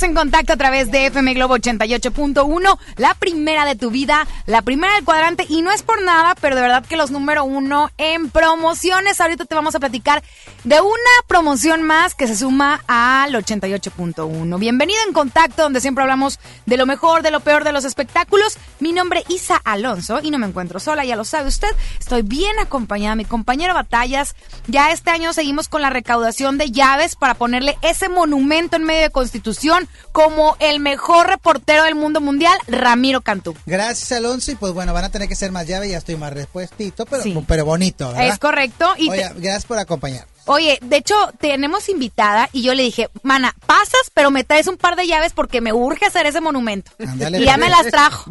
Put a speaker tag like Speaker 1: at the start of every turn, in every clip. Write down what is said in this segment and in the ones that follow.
Speaker 1: en contacto a través de FM Globo 88.1, la primera de tu vida, la primera del cuadrante, y no es por nada, pero de verdad que los número uno en promociones. Ahorita te vamos a platicar de una promoción más que se suma al 88.1. Bienvenido en contacto, donde siempre hablamos de lo mejor, de lo peor de los espectáculos. Mi nombre es Isa Alonso y no me encuentro sola, ya lo sabe usted. Estoy bien acompañada, mi compañero Batallas. Ya este año seguimos con la recaudación de llaves para ponerle ese monumento en medio de Constitución como el mejor reportero del mundo mundial, Ramiro Cantú.
Speaker 2: Gracias, Alonso. Y pues bueno, van a tener que ser más llaves, ya estoy más respuestito, pero, pero bonito, ¿verdad?
Speaker 1: Es correcto.
Speaker 2: Y gracias por acompañar.
Speaker 1: Oye, de hecho, tenemos invitada y yo le dije, mana, pasas, pero me traes un par de llaves porque me urge hacer ese monumento. y ya me las trajo.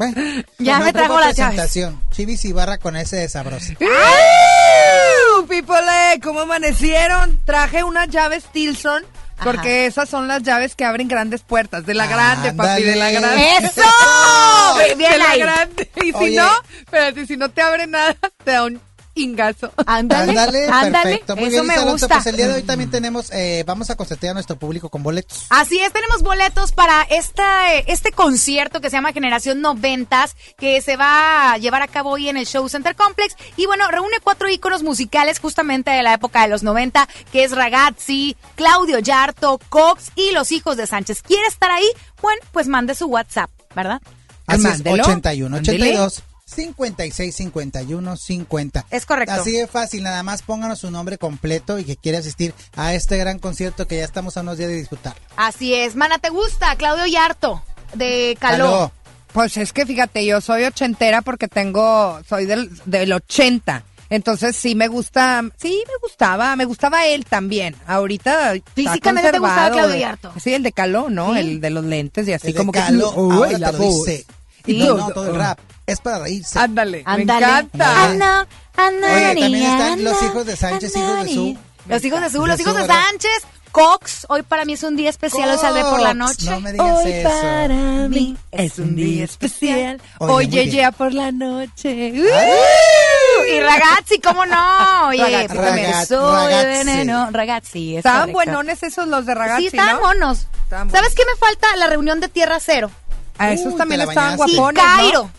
Speaker 1: ya me trajo las llaves.
Speaker 2: Chivis y barra con ese de sabroso.
Speaker 3: People, ¿cómo amanecieron? Traje unas llaves Tilson. Porque esas son las llaves que abren grandes puertas. De la grande, papi, de la grande.
Speaker 1: ¡Eso!
Speaker 3: de la grande. Y si no, espérate, si no te abre nada, te da un Ingazo.
Speaker 1: Ándale, ándale, perfecto. Muy Eso bien, me gusta.
Speaker 2: Pues el día de hoy también tenemos, eh, vamos a constatar a nuestro público con boletos.
Speaker 1: Así es, tenemos boletos para esta, este concierto que se llama Generación Noventas, que se va a llevar a cabo hoy en el Show Center Complex. Y bueno, reúne cuatro íconos musicales justamente de la época de los 90, que es Ragazzi, Claudio Yarto, Cox y los hijos de Sánchez. ¿Quiere estar ahí? Bueno, pues mande su WhatsApp, ¿verdad?
Speaker 2: Así es, 81 82 56 51 50.
Speaker 1: Es correcto.
Speaker 2: Así de fácil, nada más pónganos su nombre completo y que quiere asistir a este gran concierto que ya estamos a unos días de disfrutar.
Speaker 1: Así es. Mana, ¿te gusta? Claudio Yarto, de Caló.
Speaker 3: Pues es que fíjate, yo soy ochentera porque tengo, soy del, del 80. Entonces sí me gusta, sí me gustaba, me gustaba él también. Ahorita
Speaker 1: físicamente te gustaba Claudio Yarto.
Speaker 3: Sí, el de Caló, ¿no? El de los lentes y así como
Speaker 2: que uy, la dice. Y no, todo el rap es para reírse.
Speaker 3: Ándale, me encanta.
Speaker 1: Ana,
Speaker 2: Oye, también están los hijos de Sánchez, hijos de su.
Speaker 1: Los hijos de Su, los hijos de. Sánchez, Cox. Hoy para mí es un día especial, hoy saldré por la noche.
Speaker 2: No me digas
Speaker 3: Hoy
Speaker 2: eso.
Speaker 3: para mí es un día especial.
Speaker 2: Oye,
Speaker 3: ya por la noche.
Speaker 1: Y ragazzi, ¿cómo no? Oye,
Speaker 3: Ragazzi.
Speaker 1: pues soy
Speaker 2: ragazzi.
Speaker 1: veneno. Ragazzi, es
Speaker 3: Estaban
Speaker 1: correcto.
Speaker 3: buenones esos los de ragazzi,
Speaker 1: Sí, estaban
Speaker 3: ¿no?
Speaker 1: monos.
Speaker 3: Estaban
Speaker 1: ¿Sabes qué me falta? La reunión de Tierra Cero.
Speaker 3: A esos
Speaker 2: Uy,
Speaker 3: también estaban
Speaker 2: bañaste.
Speaker 1: Y
Speaker 3: guapones, ¿no?
Speaker 1: Cairo,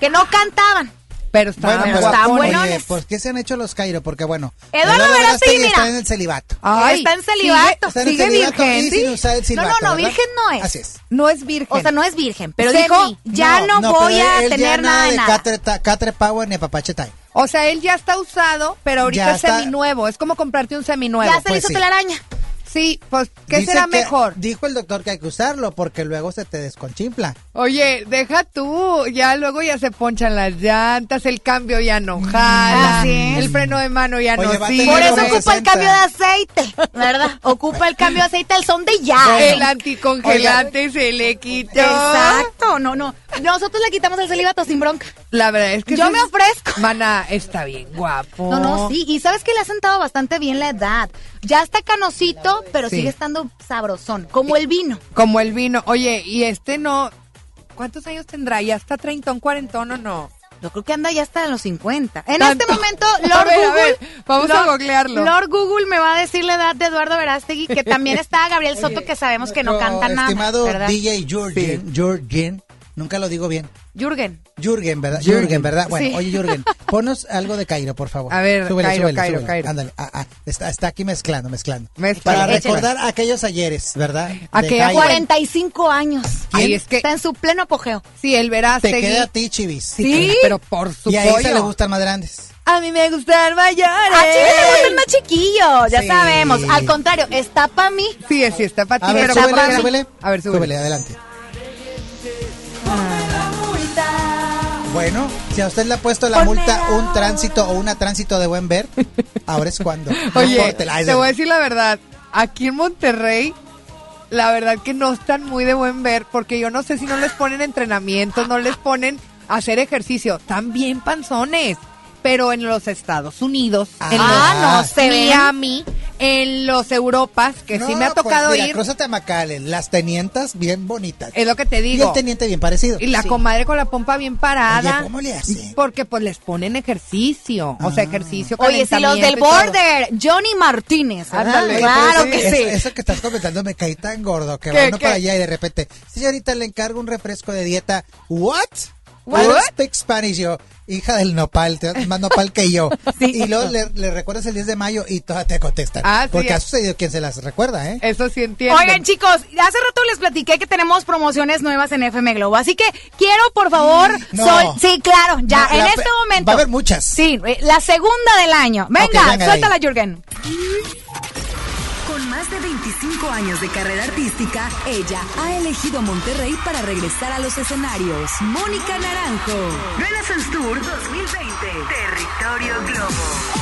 Speaker 1: que no cantaban.
Speaker 3: Pero estaban
Speaker 2: Bueno,
Speaker 1: estaban
Speaker 3: guapones.
Speaker 1: buenones.
Speaker 2: Oye, ¿por qué se han hecho los Cairo? Porque bueno,
Speaker 1: Eduardo Verástegui,
Speaker 2: está en el celibato.
Speaker 3: Ay,
Speaker 1: Está en celibato.
Speaker 2: Está en el
Speaker 3: sigue
Speaker 2: celibato
Speaker 3: virgen,
Speaker 2: y
Speaker 3: ¿sí?
Speaker 2: sin usar el
Speaker 1: No,
Speaker 2: silbato,
Speaker 1: no, no,
Speaker 2: ¿verdad?
Speaker 1: virgen no es.
Speaker 2: Así es.
Speaker 3: No es virgen.
Speaker 1: O sea, no es virgen, pero
Speaker 3: Semi.
Speaker 1: dijo, ya no, voy a
Speaker 2: él ya
Speaker 1: tener nada de nada.
Speaker 2: Catre, ta- Catre Power ni Apapache Time.
Speaker 3: O sea, él ya está usado, pero ahorita
Speaker 2: Ya
Speaker 3: es
Speaker 2: está-
Speaker 3: seminuevo. Es como comprarte un seminuevo.
Speaker 1: Ya se le
Speaker 2: pues
Speaker 1: hizo
Speaker 2: sí.
Speaker 1: telaraña.
Speaker 3: Sí, pues, ¿qué
Speaker 2: Dice
Speaker 3: será
Speaker 2: que-
Speaker 3: mejor?
Speaker 2: Dijo el doctor que hay que usarlo porque luego se te desconchimpla.
Speaker 3: Oye, deja tú, ya luego ya se ponchan las llantas, el cambio ya no jala,
Speaker 1: Así es.
Speaker 3: el freno de mano ya
Speaker 2: Oye, va
Speaker 3: no
Speaker 2: a
Speaker 3: sirve.
Speaker 2: tener
Speaker 1: Por eso ocupa el
Speaker 2: 60.
Speaker 1: cambio de aceite, ¿verdad? Ocupa el cambio de aceite al son de ya.
Speaker 3: El anticongelante se le quitó.
Speaker 1: Exacto, no, no. Nosotros le quitamos el celibato sin bronca.
Speaker 3: La verdad es que
Speaker 1: Yo
Speaker 3: sí
Speaker 1: me
Speaker 3: es-
Speaker 1: ofrezco.
Speaker 3: Mana, está bien guapo.
Speaker 1: No, no, sí. Y sabes que le ha sentado bastante bien la edad. Ya está canosito, pero
Speaker 3: Sí.
Speaker 1: sigue estando sabrosón, como el vino.
Speaker 3: Como el vino. Oye, y este no. ¿Cuántos años tendrá? ¿Ya está treintón, cuarentón o no?
Speaker 1: Yo creo que anda ya hasta en los 50. En
Speaker 3: ¿Tanto?
Speaker 1: este momento,
Speaker 3: A
Speaker 1: Lord
Speaker 3: a
Speaker 1: Google.
Speaker 3: ver, vamos a googlearlo.
Speaker 1: Lord Google me va a decir la edad de Eduardo Verástegui, que también está Gabriel Soto, que sabemos que no canta nada.
Speaker 2: Estimado. DJ Jurgen, Jurgen, nunca lo digo bien.
Speaker 1: Jürgen.
Speaker 2: Jürgen, ¿verdad?
Speaker 3: Jürgen.
Speaker 2: Jürgen, ¿verdad? Bueno,
Speaker 1: Sí.
Speaker 2: oye, Jürgen, ponos algo de Cairo, por favor.
Speaker 3: A ver,
Speaker 2: súbele,
Speaker 3: Cairo,
Speaker 2: súbele,
Speaker 3: Cairo,
Speaker 2: súbele.
Speaker 3: Cairo.
Speaker 2: Ándale, ah, ah, está, está aquí mezclando, mezclando.
Speaker 3: Mezcla,
Speaker 2: Para
Speaker 3: échale.
Speaker 2: recordar aquellos ayeres, ¿verdad?
Speaker 3: Aquella
Speaker 2: Cairo.
Speaker 1: 45 años.
Speaker 3: Ay, es que-
Speaker 1: Está en su pleno apogeo.
Speaker 3: Sí, el verás.
Speaker 2: Te queda a ti, Chivis.
Speaker 3: Sí, pero por su
Speaker 2: Y a
Speaker 3: pollo.
Speaker 2: le gustan más grandes.
Speaker 3: A mí me gustan mayores.
Speaker 1: A Chile le gustan más chiquillos, ya
Speaker 2: Sí.
Speaker 1: sabemos. Al contrario, está para mí.
Speaker 3: Sí, sí, está para ti.
Speaker 2: A ver, súbele, súbele.
Speaker 3: A ver, súbele.
Speaker 2: adelante. Bueno, si a usted le ha puesto la multa un tránsito o una tránsito de buen ver, ahora es cuando.
Speaker 3: Oye, te voy a decir la verdad. Aquí en Monterrey, la verdad que no están muy de buen ver, porque yo no sé si no les ponen entrenamientos, no les ponen hacer ejercicio. Están bien panzones. Pero en los Estados Unidos, en
Speaker 1: Ah,
Speaker 3: los
Speaker 1: no, se ven.
Speaker 3: Miami, en los Europas, que sí me ha
Speaker 2: pues,
Speaker 3: tocado
Speaker 2: mira,
Speaker 3: ir,
Speaker 2: cruzate a McAllen, las tenientas bien bonitas.
Speaker 3: es lo que te
Speaker 2: y
Speaker 3: digo.
Speaker 2: el teniente bien parecido.
Speaker 3: Y la
Speaker 2: Sí.
Speaker 3: comadre con la pompa bien parada.
Speaker 2: Oye, ¿cómo le hace?
Speaker 3: Porque pues les ponen ejercicio. O sea,
Speaker 2: Ah.
Speaker 3: ejercicio.
Speaker 1: Oye, si los del
Speaker 3: y
Speaker 1: border, Johnny Martínez.
Speaker 3: Ándale.
Speaker 1: Claro que sí.
Speaker 2: Eso que estás comentando me caí tan gordo que
Speaker 3: ¿Qué,
Speaker 2: va uno para allá y de repente, señorita, le encargo un refresco de dieta. ¿What? I don't speak Spanish. Yo, hija del nopal, te más nopal que yo. Y luego le, le recuerdas el 10 de mayo y todas te contestan.
Speaker 3: Ah, sí,
Speaker 2: porque
Speaker 3: ya.
Speaker 2: ha sucedido quien se las recuerda, ¿eh?
Speaker 3: Eso sí entiendo.
Speaker 1: Oigan, chicos, hace rato les platiqué que tenemos promociones nuevas en FM Globo. Así que quiero, por favor,
Speaker 2: No.
Speaker 1: Sol- Sí, claro, ya,
Speaker 2: No,
Speaker 1: en
Speaker 2: la
Speaker 1: este momento.
Speaker 2: va a haber muchas.
Speaker 1: Sí, eh, la segunda del año. Venga,
Speaker 2: venga
Speaker 1: suéltala. Jürgen.
Speaker 4: Con más de 25 años de carrera artística, ella ha elegido Monterrey para regresar a los escenarios. Mónica Naranjo. Renaissance Tour 2020. Territorio Globo.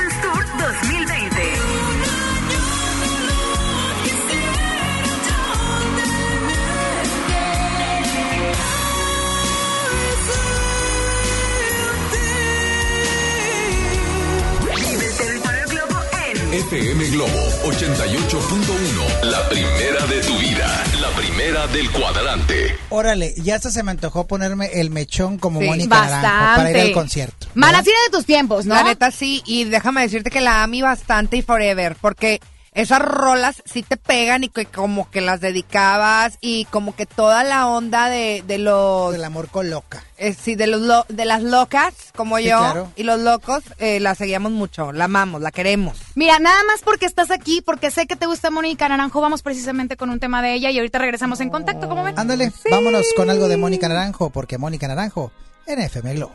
Speaker 5: FM Globo 88.1. La primera de tu vida. La primera del cuadrante.
Speaker 2: Órale, ya hasta se me antojó ponerme el mechón como
Speaker 3: Sí,
Speaker 2: Mónica Naranjo para ir al concierto.
Speaker 1: Malacira de tus tiempos, ¿no?
Speaker 3: La neta sí, y déjame decirte que la ami bastante y forever, porque esas rolas sí te pegan y que como que las dedicabas y como que toda la onda de, de los...
Speaker 2: Del amor con loca.
Speaker 3: eh, sí, de, los lo- de las locas, como
Speaker 2: Sí,
Speaker 3: yo,
Speaker 2: claro.
Speaker 3: y los locos, eh, la seguíamos mucho, la amamos, la queremos.
Speaker 1: Mira, nada más porque estás aquí, porque sé que te gusta Mónica Naranjo, vamos precisamente con un tema de ella y ahorita regresamos en contacto, ¿cómo ven?
Speaker 2: Ándale, vámonos con algo de Mónica Naranjo, porque Mónica Naranjo en FM Globo.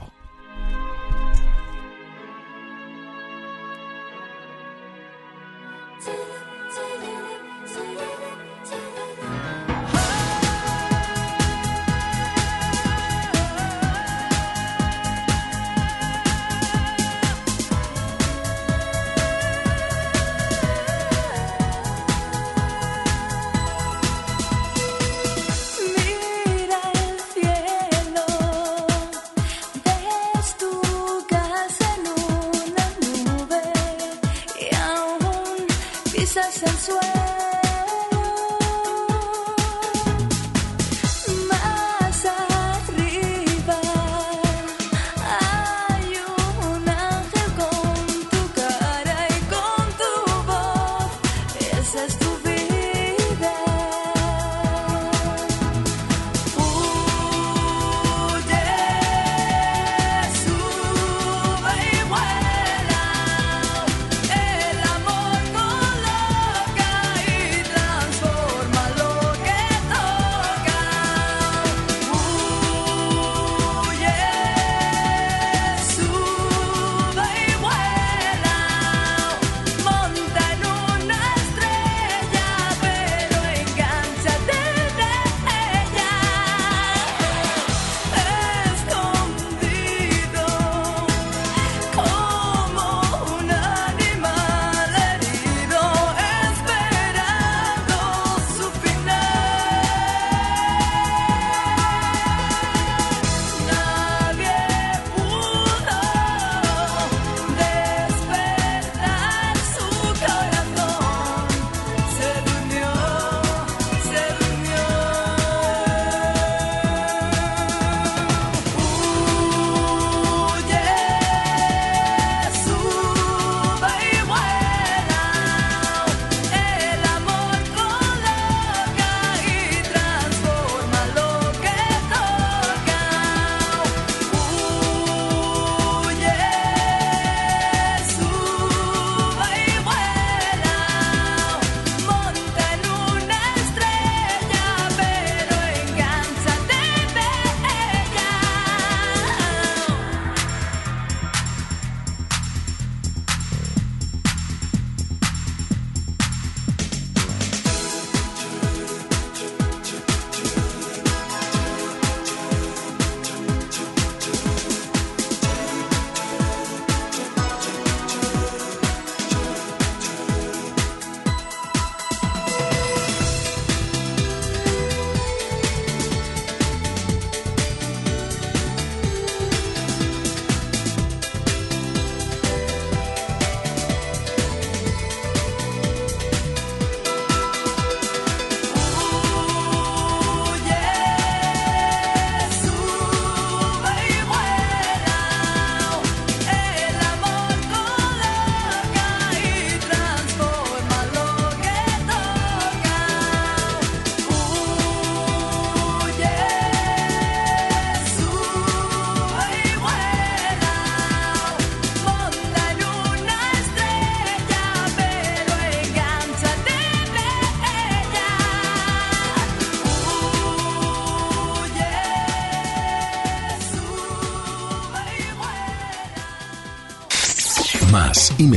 Speaker 5: swear.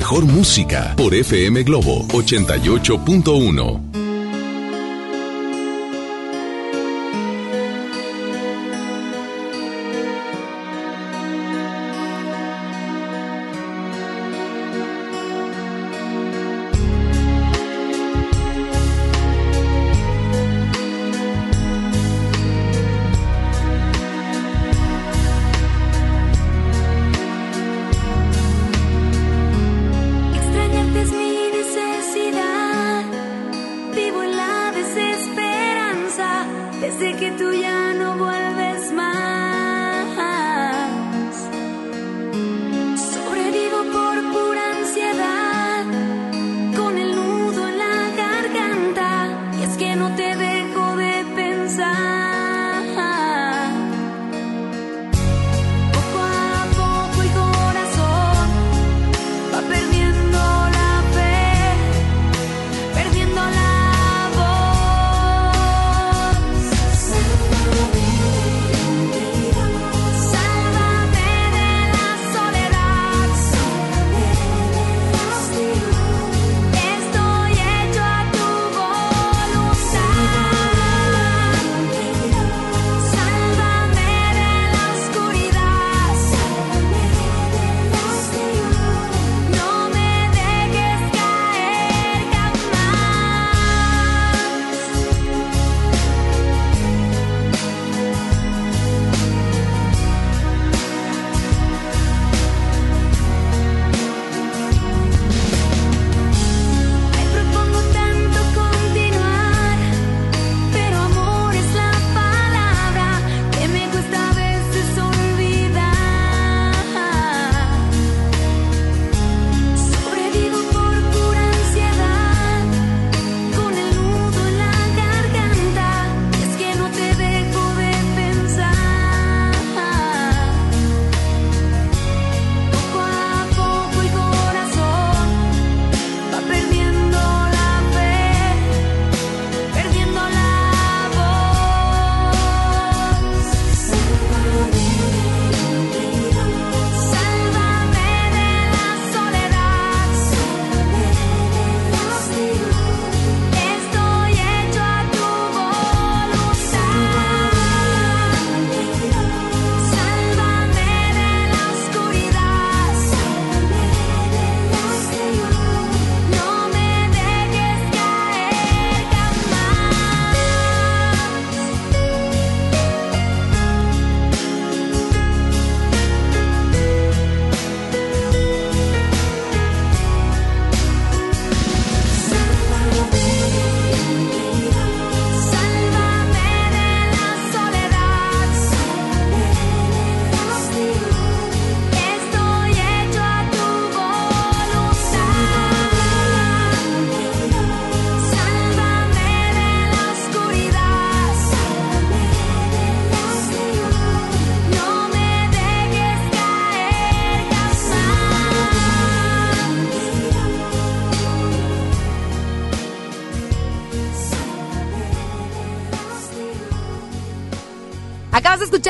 Speaker 5: Mejor música por FM Globo 88.1.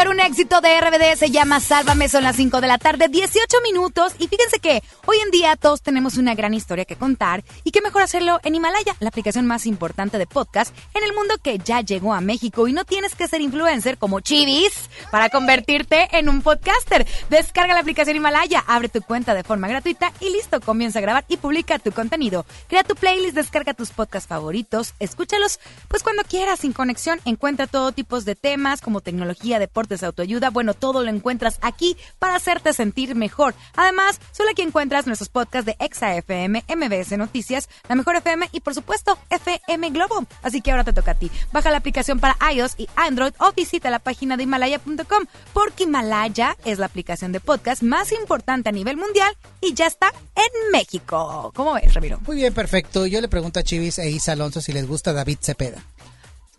Speaker 1: un éxito de RBD, se llama Sálvame, son las 5 de la tarde, 18 minutos. Y fíjense que hoy en día todos tenemos una gran historia que contar y qué mejor hacerlo en Himalaya, la aplicación más importante de podcast en el mundo que ya llegó a México y no tienes que ser influencer como Chivis para convertirte en un podcaster. Descarga la aplicación Himalaya, abre tu cuenta de forma gratuita y listo, comienza a grabar y publica tu contenido. Crea tu playlist, descarga tus podcasts favoritos, escúchalos pues cuando quieras, sin conexión, encuentra todo tipo de temas como tecnología deportes, autoayuda, bueno, todo lo encuentras aquí para hacerte sentir mejor. Además, solo aquí encuentras nuestros podcasts de Exa FM, MBS Noticias, La Mejor FM y por supuesto FM Globo. Así que ahora te toca a ti. Baja la aplicación para iOS y Android o visita la página de Himalaya.com porque Himalaya es la aplicación de podcast más importante a nivel mundial y ya está en México. ¿Cómo ves, Ramiro?
Speaker 2: Muy bien, perfecto. Yo le pregunto a Chivis e Isa Alonso si les gusta David Cepeda.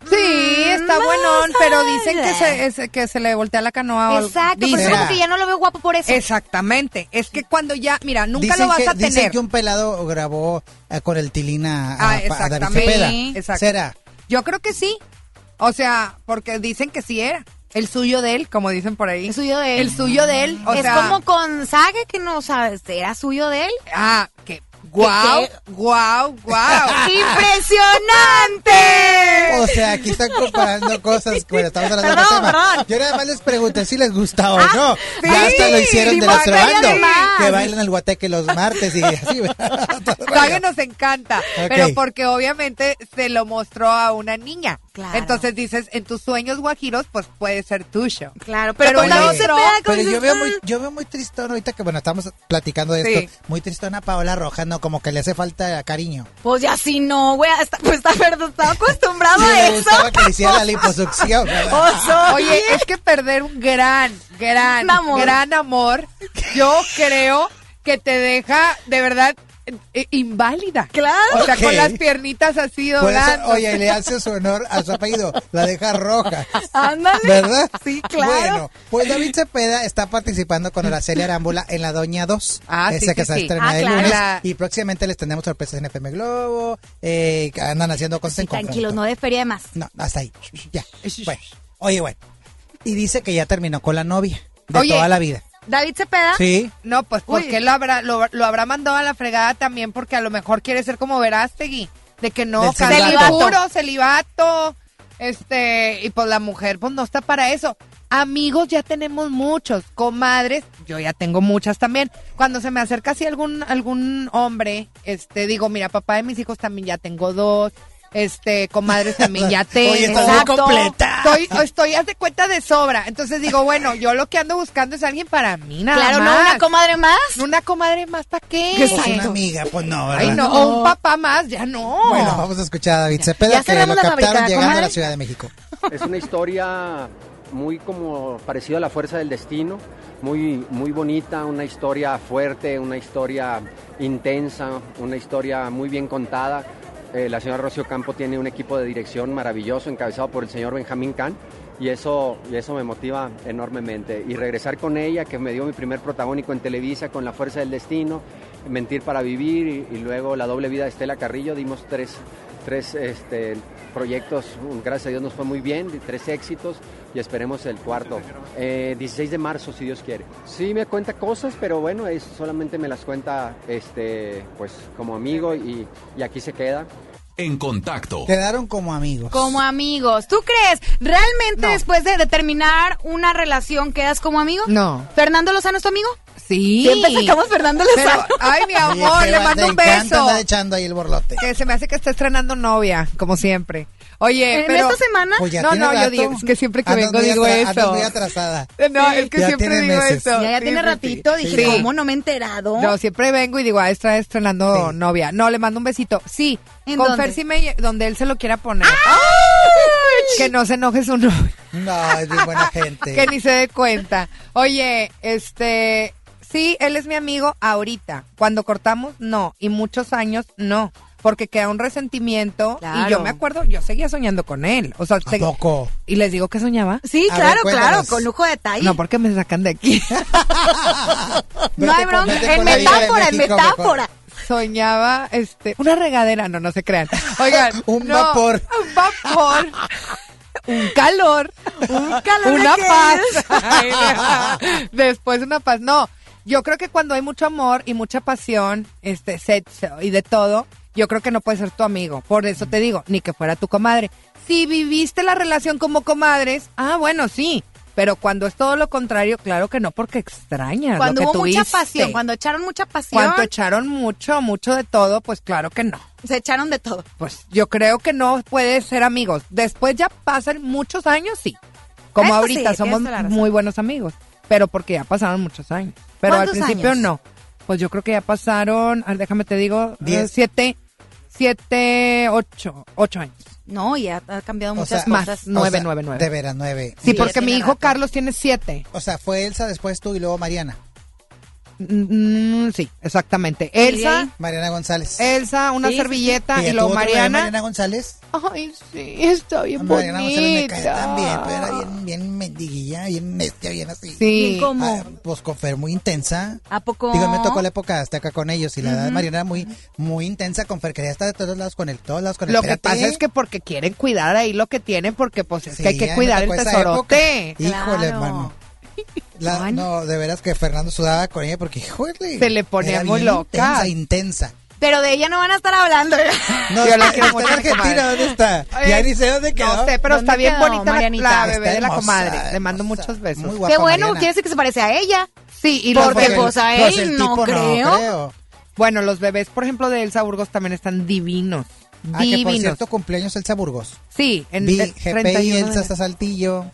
Speaker 3: Sí, está
Speaker 1: Mm,
Speaker 3: buenón,
Speaker 1: más
Speaker 3: pero dicen que se, es- que se le voltea la canoa.
Speaker 1: Exacto, pero
Speaker 3: dicen.
Speaker 1: es como que ya no lo veo guapo por eso.
Speaker 3: Exactamente. Es que cuando ya, mira, nunca
Speaker 2: dicen
Speaker 3: lo vas
Speaker 2: que,
Speaker 3: a
Speaker 2: dicen
Speaker 3: tener.
Speaker 2: que un pelado grabó eh, con el Tilina a,
Speaker 3: Ah,
Speaker 2: a- a David
Speaker 3: exactamente.
Speaker 2: Cepeda.
Speaker 3: Exacto.
Speaker 2: ¿Será?
Speaker 3: Yo creo que sí. O sea, porque dicen que sí era. El suyo de él, como dicen por ahí.
Speaker 1: Es suyo de él.
Speaker 3: El suyo de él. O
Speaker 1: es
Speaker 3: sea,
Speaker 1: como con Sage que no sabes, ¿era suyo de él?
Speaker 3: Ah, que guau, guau, guau.
Speaker 1: ¡Impresionante!
Speaker 2: O sea, aquí están comparando cosas. Bueno, estamos hablando de
Speaker 1: Perdón,
Speaker 2: otro tema.
Speaker 1: perdón.
Speaker 2: Yo nada más les pregunté si les gusta o
Speaker 1: Ah,
Speaker 2: no.
Speaker 1: sí,
Speaker 2: ya hasta lo hicieron de nuestro bando. Que bailan el guateque los martes y así. Rollo.
Speaker 3: nos encanta,
Speaker 2: Ok.
Speaker 3: pero porque obviamente se lo mostró a una niña.
Speaker 1: Claro.
Speaker 3: Entonces dices, en tus sueños guajiros, pues puede ser tuyo.
Speaker 1: Claro, pero,
Speaker 3: Pero
Speaker 1: Cepeda, ¿cómo
Speaker 2: Pero yo veo muy, yo veo muy tristón ahorita que bueno estamos platicando de
Speaker 3: Sí.
Speaker 2: esto. Muy tristón a Paola Rojas, no, como que le hace falta cariño.
Speaker 1: Pues ya sí no, güey, está, pues está, verdad, estaba acostumbrado
Speaker 2: Sí,
Speaker 1: a eso.
Speaker 2: gustaba que le hiciera la liposucción. ¿verdad?
Speaker 1: Oso.
Speaker 3: Oye, es que perder un gran, gran,
Speaker 1: Un amor.
Speaker 3: gran amor, yo creo que te deja de verdad eh, inválida.
Speaker 1: Claro.
Speaker 3: O sea, con las piernitas así
Speaker 2: eso,
Speaker 3: doblando.
Speaker 2: oye, le hace su honor a su apellido, la deja roja.
Speaker 1: Ándale.
Speaker 2: ¿Verdad?
Speaker 1: Sí, claro.
Speaker 2: Bueno, pues David Cepeda está participando con Araceli Arámbula en La Doña 2.
Speaker 3: Ah, sí,
Speaker 2: que
Speaker 3: sí,
Speaker 2: se
Speaker 3: sí.
Speaker 2: estrena
Speaker 1: Ah,
Speaker 2: el
Speaker 1: claro.
Speaker 2: lunes.
Speaker 3: La-
Speaker 2: Y próximamente les tendremos sorpresas en FM Globo. Eh, que andan haciendo cosas
Speaker 1: Sí,
Speaker 2: en conjunto.
Speaker 1: tranquilos, no de feria de más.
Speaker 2: No, hasta ahí. Ya. Bueno, oye, bueno. Y dice que ya terminó con la novia de
Speaker 3: Oye.
Speaker 2: toda la vida.
Speaker 1: David Cepeda.
Speaker 2: Sí.
Speaker 3: No, pues
Speaker 1: Uy.
Speaker 3: porque lo habrá, lo, lo habrá mandado a la fregada también porque a lo mejor quiere ser como Verástegui, de que no,
Speaker 1: celibato.
Speaker 3: puro, celibato, este, y pues la mujer pues no está para eso. Amigos ya tenemos muchos, comadres, yo ya tengo muchas también. Cuando se me acerca así algún, algún hombre, este, digo, mira, papá de mis hijos también ya tengo dos, este, comadres también ya tengo.
Speaker 2: Oye,
Speaker 1: Exacto.
Speaker 2: completa.
Speaker 3: Estoy, estoy, haz de cuenta de sobra. Entonces digo, bueno, yo lo que ando buscando es alguien para mí, nada
Speaker 1: Claro,
Speaker 3: más.
Speaker 1: no una comadre más.
Speaker 3: Una comadre más, ¿para qué?
Speaker 2: Pues una amiga, pues no, ¿verdad?
Speaker 3: Ay, no, o un papá más, ya no.
Speaker 2: Bueno, vamos a escuchar a David Cepeda que lo captaron llegando a la Ciudad de México.
Speaker 6: Es una historia muy como parecida a la fuerza del destino, muy, muy bonita, una historia fuerte, una historia intensa, una historia muy bien contada. Eh, la señora Rocío Campo tiene un equipo de dirección maravilloso encabezado por el señor Benjamín Can y eso, y eso me motiva enormemente. Y regresar con ella, que me dio mi primer protagónico en Televisa con La Fuerza del Destino, Mentir para Vivir y, y luego La Doble Vida de Estela Carrillo, dimos tres, tres este, proyectos, gracias a Dios nos fue muy bien, tres éxitos y esperemos el cuarto. Eh, 16 de marzo, si Dios quiere. Sí me cuenta cosas, pero bueno, es, solamente me las cuenta este, pues, como amigo y, y aquí se queda.
Speaker 5: En contacto.
Speaker 2: Quedaron como amigos.
Speaker 1: Como amigos. ¿Tú crees? ¿Realmente
Speaker 3: No.
Speaker 1: después de, de terminar una relación quedas como amigo?
Speaker 3: No.
Speaker 1: ¿Fernando Lozano es tu amigo?
Speaker 3: Sí.
Speaker 1: Siempre sacamos Fernando
Speaker 3: Pero,
Speaker 1: Lozano.
Speaker 3: ay, mi amor, le mando un beso.
Speaker 2: andar echando ahí el borlote.
Speaker 3: Que se me hace que está estrenando novia, como siempre. Oye,
Speaker 1: ¿En
Speaker 3: pero...
Speaker 1: esta semana?
Speaker 2: Pues ya
Speaker 3: No, no, yo digo, es que siempre que vengo digo eso.
Speaker 2: muy atrasada.
Speaker 3: No, es que
Speaker 2: Ya
Speaker 3: siempre
Speaker 2: tiene
Speaker 3: digo
Speaker 2: meses.
Speaker 3: eso.
Speaker 1: Ya, ya
Speaker 3: Sí,
Speaker 1: tiene ratito.
Speaker 3: sí.
Speaker 1: Dije,
Speaker 3: Sí.
Speaker 1: ¿cómo no me he enterado?
Speaker 3: No, siempre vengo y digo, ah, está estrenando
Speaker 2: Sí.
Speaker 3: novia. No, le mando un besito. Sí,
Speaker 1: ¿En
Speaker 3: con
Speaker 1: dónde?
Speaker 3: Fer sí me- donde él se lo quiera poner. Que no se enoje su novio.
Speaker 2: No, es bien buena gente.
Speaker 3: que ni se dé cuenta. Oye, este, sí, él es mi amigo ahorita. Cuando cortamos, no. Y muchos años, no. Porque queda un resentimiento.
Speaker 1: Claro.
Speaker 3: Y yo me acuerdo, yo seguía soñando con él. O sea,
Speaker 2: ¿A
Speaker 3: se-
Speaker 2: poco?
Speaker 3: y les digo que soñaba.
Speaker 1: Sí,
Speaker 2: A
Speaker 1: claro, claro, con lujo de detalle.
Speaker 3: No, porque me sacan de aquí.
Speaker 1: No hay bronca. En metáfora, en metáfora.
Speaker 3: Soñaba, este, una regadera, no, no se crean. Oigan,
Speaker 2: Un
Speaker 3: no,
Speaker 2: vapor.
Speaker 3: Un vapor. un calor.
Speaker 1: Un calor
Speaker 3: una paz. Ay, Después una paz. No, yo creo que cuando hay mucho amor y mucha pasión, este, sexo y de todo, yo creo que no puede ser tu amigo. Por eso te digo, ni que fuera tu comadre. Si viviste la relación como comadres, ah, bueno, sí. Pero cuando es todo lo contrario, claro que no, porque extrañas
Speaker 1: Cuando
Speaker 3: lo que
Speaker 1: hubo mucha pasión, cuando echaron mucha pasión,
Speaker 3: Cuando echaron mucho, mucho de todo, pues claro que no.
Speaker 1: se echaron de todo.
Speaker 3: Pues yo creo que no puede ser amigos. Después ya pasan muchos años, sí. Como
Speaker 1: Eso
Speaker 3: ahorita somos muy buenos amigos, pero porque ya pasaron muchos años. Pero al
Speaker 1: ¿Cuántos
Speaker 3: principio
Speaker 1: años?
Speaker 3: no. Pues yo creo que ya pasaron, a ver, déjame te digo,
Speaker 2: Diez.
Speaker 3: eh, siete, siete, ocho, ocho años.
Speaker 1: No, ya ha cambiado
Speaker 2: O
Speaker 1: muchas
Speaker 2: sea,
Speaker 3: más.
Speaker 1: cosas.
Speaker 3: Nueve,
Speaker 2: O sea,
Speaker 3: nueve, nueve.
Speaker 2: De veras, nueve.
Speaker 3: Sí,
Speaker 1: Sí,
Speaker 3: porque mi hijo
Speaker 1: rato.
Speaker 3: Carlos tiene siete.
Speaker 2: O sea, fue Elsa, después tú y luego Mariana.
Speaker 3: Mm, sí, exactamente. Elsa,
Speaker 2: Mariana González.
Speaker 3: Elsa, una
Speaker 1: Sí, sí, sí.
Speaker 3: servilleta
Speaker 2: Que
Speaker 3: y luego
Speaker 2: tuvo
Speaker 3: Mariana.
Speaker 2: Mariana González.
Speaker 3: Ay, sí, está bien
Speaker 2: Mariana González me cae tan bien, pero era bien, bien mendiguilla, bien bestia, bien así.
Speaker 3: Sí.
Speaker 1: ¿Cómo?
Speaker 2: Ah, pues con Fer muy intensa.
Speaker 1: ¿A poco?
Speaker 2: Digo, me tocó la época hasta acá con ellos y la edad de Mariana era muy, muy intensa con Fer, quería estar de todos lados con él, todos lados con él.
Speaker 3: Lo que pasa es que porque quieren cuidar ahí lo que tienen, porque pues es
Speaker 2: Sí,
Speaker 3: que hay que cuidar el tesorote.
Speaker 2: época. Híjole,
Speaker 1: Claro.
Speaker 2: hermano. La- no, de veras que Fernando sudaba con ella porque, híjole.
Speaker 3: Se le ponía muy loca.
Speaker 2: Intensa, intensa.
Speaker 1: Pero de ella no van a estar hablando.
Speaker 2: No,
Speaker 3: Yo la quiero
Speaker 2: está en Argentina. ¿dónde está? Ya ni sé dónde quedó.
Speaker 3: No sé, pero
Speaker 1: ¿Dónde
Speaker 3: está bien
Speaker 1: quedó,
Speaker 3: bonita la,
Speaker 1: Marianita?
Speaker 3: la
Speaker 2: Está
Speaker 3: bebé de la
Speaker 2: hermosa,
Speaker 3: comadre. Le mando
Speaker 2: hermosa.
Speaker 3: muchos besos.
Speaker 2: Muy guapa
Speaker 1: Qué bueno,
Speaker 2: Mariana.
Speaker 1: quiere decir que se parece a ella.
Speaker 3: Sí, y los
Speaker 1: Porque,
Speaker 3: bebés.
Speaker 1: pues, a
Speaker 2: Pues
Speaker 1: él
Speaker 2: el
Speaker 1: no
Speaker 2: tipo
Speaker 1: creo.
Speaker 3: Bueno, los bebés, por ejemplo, de Elsa Burgos también están divinos.
Speaker 2: Ah, que por
Speaker 3: Divinos.
Speaker 2: cierto, cumpleaños Elsa Burgos.
Speaker 3: Sí, en
Speaker 2: Vi GPI
Speaker 3: 31
Speaker 2: Elsa hasta Saltillo.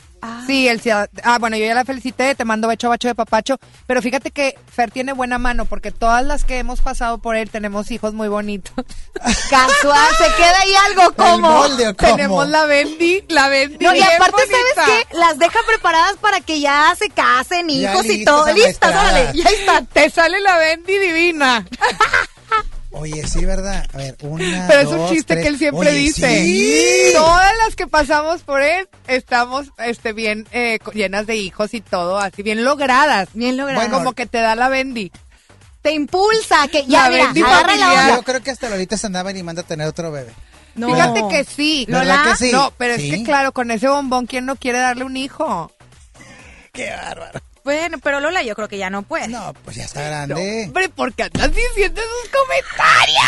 Speaker 3: Sí, el Ah, bueno, yo ya la felicité, te mando becho bacho de papacho, pero fíjate que Fer tiene buena mano porque todas las que hemos pasado por él tenemos hijos muy bonitos.
Speaker 1: Casual, se queda ahí algo como.
Speaker 3: tenemos la Bendy, la Bendy.
Speaker 1: No, y aparte,
Speaker 3: bonita.
Speaker 1: ¿sabes qué? Las deja preparadas para que ya se casen,
Speaker 2: Ya
Speaker 1: hijos y todo. Listas, órale, ya está.
Speaker 3: Te sale la Bendy divina.
Speaker 2: Oye, sí, ¿verdad? A ver, una,
Speaker 3: Pero es un
Speaker 2: dos,
Speaker 3: chiste
Speaker 2: tres.
Speaker 3: que él siempre
Speaker 2: Oye,
Speaker 3: dice.
Speaker 2: sí.
Speaker 3: Todas las que pasamos por él estamos este bien eh, llenas de hijos y todo, así bien logradas.
Speaker 1: Bien logrado.
Speaker 3: Bueno, como que te da la Bendy.
Speaker 1: te impulsa, que ya,
Speaker 3: La
Speaker 1: mira,
Speaker 3: Bendy
Speaker 1: agarra la
Speaker 3: familiar.
Speaker 1: onda.
Speaker 2: Yo creo que hasta Lolita se andaba animando a tener otro bebé.
Speaker 1: No.
Speaker 3: Fíjate que sí.
Speaker 2: ¿Verdad que sí?
Speaker 3: No, pero
Speaker 2: Sí.
Speaker 3: es que claro, con ese bombón, ¿quién no quiere darle un hijo?
Speaker 2: Qué bárbaro.
Speaker 1: Bueno, pero Lola yo creo que ya no puede.
Speaker 2: No, pues ya está grande.
Speaker 3: Hombre, ¿por qué andas diciendo esos comentarios?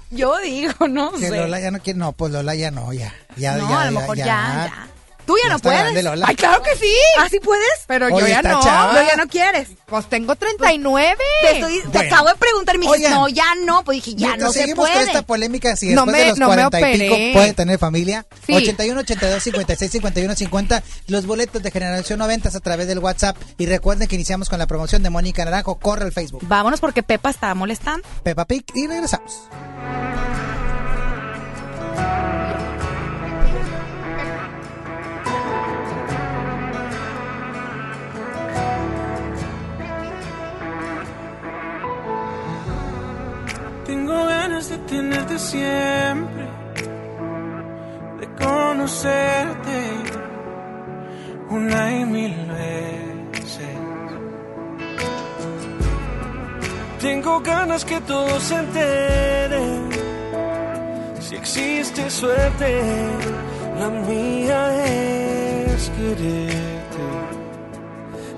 Speaker 1: Yo digo, no
Speaker 2: que
Speaker 1: sé.
Speaker 2: Lola ya no quiere. No, pues Lola ya no, ya. ya
Speaker 1: no,
Speaker 2: ya,
Speaker 1: a lo mejor ya,
Speaker 2: ya.
Speaker 1: ya. Tú ya,
Speaker 2: Ya
Speaker 1: no puedes.
Speaker 2: grande, Lola.
Speaker 3: Ay, claro que sí.
Speaker 1: ¿Ah, sí puedes?
Speaker 3: Pero yo ya no.
Speaker 2: chava.
Speaker 1: No, ya no quieres.
Speaker 3: Pues tengo 39.
Speaker 1: Te, estoy, te
Speaker 2: Bueno.
Speaker 1: acabo de preguntar y me dijiste, no, ya no. Pues dije, ya no se
Speaker 2: seguimos
Speaker 1: puede.
Speaker 2: con esta polémica, si
Speaker 3: No
Speaker 2: después
Speaker 3: me-
Speaker 2: de los
Speaker 3: no me
Speaker 2: 40 y pico puede tener familia,
Speaker 3: Sí.
Speaker 2: 81, 82, 56, 51, 50, los boletos de Generación 90 a través del WhatsApp. Y recuerden que iniciamos con la promoción de Mónica Naranjo. Corre al Facebook.
Speaker 1: Vámonos porque Pepa está molestando.
Speaker 2: Peppa Pig y regresamos.
Speaker 7: Tengo ganas de tenerte siempre, de conocerte una y mil veces. Tengo ganas que todos se enteren. Si existe suerte, la mía es quererte.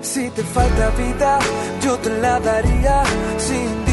Speaker 7: Si te falta vida, yo te la daría. Si un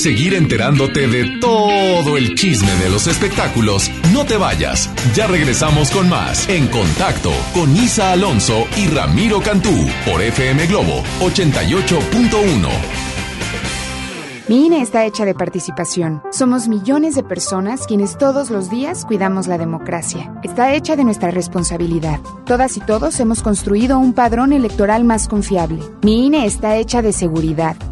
Speaker 4: Seguir enterándote de todo el chisme de los espectáculos, no te vayas. Ya regresamos con más En Contacto con Isa Alonso y Ramiro Cantú por FM Globo 88.1.
Speaker 8: Mi INE está hecha de participación. Somos millones de personas quienes todos los días cuidamos la democracia. Está hecha de nuestra responsabilidad. Todas y todos hemos construido un padrón electoral más confiable. Mi INE está hecha de seguridad.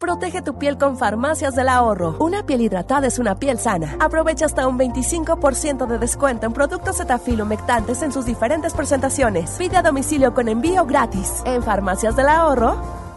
Speaker 9: Protege tu piel con Farmacias del Ahorro. Una piel hidratada es una piel sana. Aprovecha hasta un 25% de descuento en productos Cetaphil humectantes en sus diferentes presentaciones. Pide a domicilio con envío gratis. En Farmacias del Ahorro.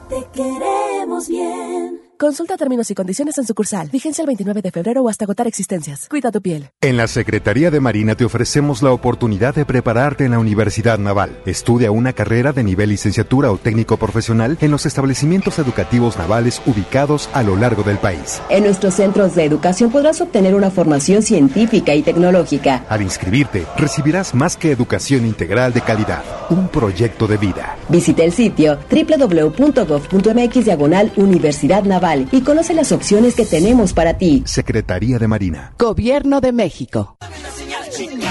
Speaker 10: Te queremos bien.
Speaker 9: Consulta términos y condiciones en sucursal. Vigencia el 29 de febrero o hasta agotar existencias. Cuida tu piel.
Speaker 11: En la Secretaría de Marina te ofrecemos la oportunidad de prepararte en la Universidad Naval. Estudia una carrera de nivel licenciatura o técnico profesional en los establecimientos educativos navales ubicados a lo largo del país.
Speaker 12: En nuestros centros de educación podrás obtener una formación científica y tecnológica.
Speaker 11: Al inscribirte, recibirás más que educación integral de calidad, un proyecto de vida.
Speaker 12: Visita el sitio www.gov.mx diagonal Universidad Naval y conoce las opciones que tenemos para ti.
Speaker 11: Secretaría de Marina.
Speaker 12: Gobierno de México.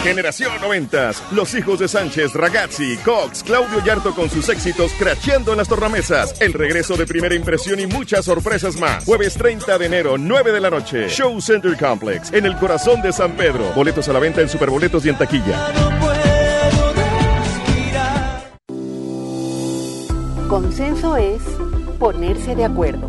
Speaker 13: Generación noventas, los hijos de Sánchez, Ragazzi, Cox, Claudio Yarto con sus éxitos cracheando en las tornamesas, el regreso de primera impresión y muchas sorpresas más. Jueves 30 de enero, 9 de la noche, Show Center Complex, en el corazón de San Pedro. Boletos a la venta en Superboletos y en taquilla.
Speaker 14: Consenso es ponerse de acuerdo.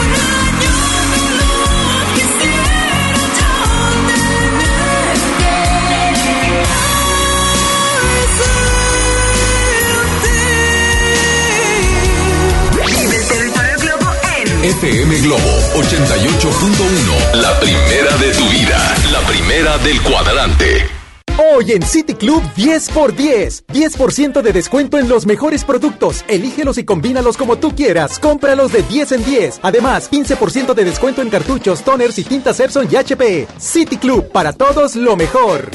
Speaker 4: FM Globo 88.1. La primera de tu vida. La primera del cuadrante.
Speaker 15: Hoy en City Club 10 por 10. 10% de descuento en los mejores productos. Elígelos y combínalos como tú quieras. Cómpralos de 10 en 10. Además, 15% de descuento en cartuchos, toners y tintas Epson y HP. City Club, para todos lo mejor.